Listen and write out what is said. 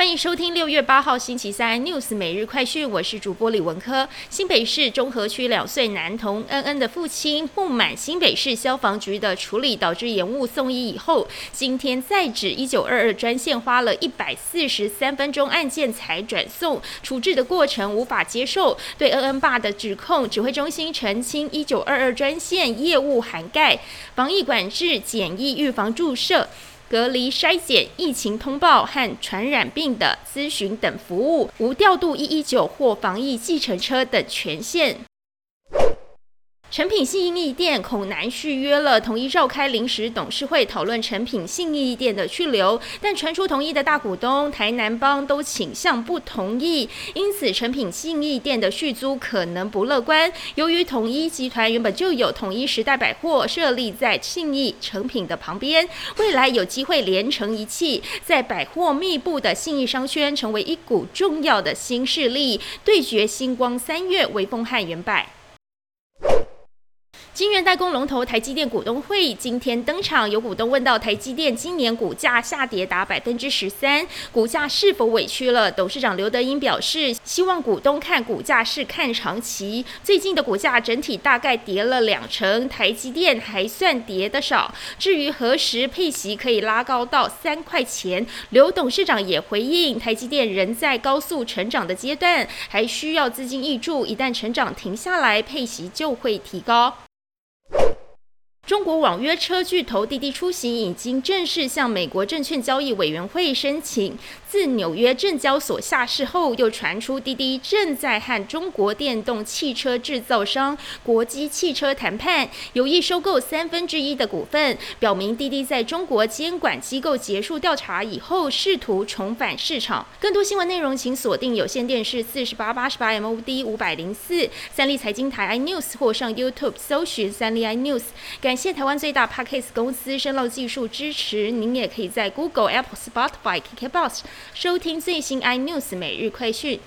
欢迎收听六月八号星期三 news 每日快讯，我是主播李文科。新北市中和区两岁男童恩恩的父亲不满新北市消防局的处理，导致延误送医以后，今天再指一九二二专线花了一百四十三分钟案件才转送，处置的过程无法接受。对恩恩爸的指控，指挥中心澄清一九二二专线业务涵盖防疫管制、检疫、预防注射。隔离筛检、疫情通报和传染病的咨询等服务，无调度一一九或防疫计程车等权限。成品信义店恐难续约了，统一召开临时董事会讨论成品信义店的去留，但传出同意的大股东台南帮都倾向不同意，因此成品信义店的续租可能不乐观。由于统一集团原本就有统一时代百货设立在信义成品的旁边，未来有机会连成一气，在百货密布的信义商圈成为一股重要的新势力，对决星光三月、微风汉元百。晶圆代工龙头台积电股东会今天登场，有股东问到台积电今年股价下跌达百分之十三，股价是否委屈了？董事长刘德英表示，希望股东看股价是看长期。最近的股价整体大概跌了两成，台积电还算跌得少。至于何时配息可以拉高到三块钱，刘董事长也回应，台积电仍在高速成长的阶段，还需要资金挹注，一旦成长停下来，配息就会提高。中国网约车巨头滴滴出行已经正式向美国证券交易委员会申请，自纽约证交所下市后，又传出滴滴正在和中国电动汽车制造商国际汽车谈判，有意收购三分之一的股份，表明滴滴在中国监管机构结束调查以后，试图重返市场。更多新闻内容，请锁定有线电视四十八八十八 MOD 五百零四三立财经台 iNews 或上 YouTube 搜寻三立 iNews。感谢台湾最大 Podcast 公司声漏技术支持，您也可以在 Google、Apple、Spotify、KKBox 收听最新 iNews 每日快讯。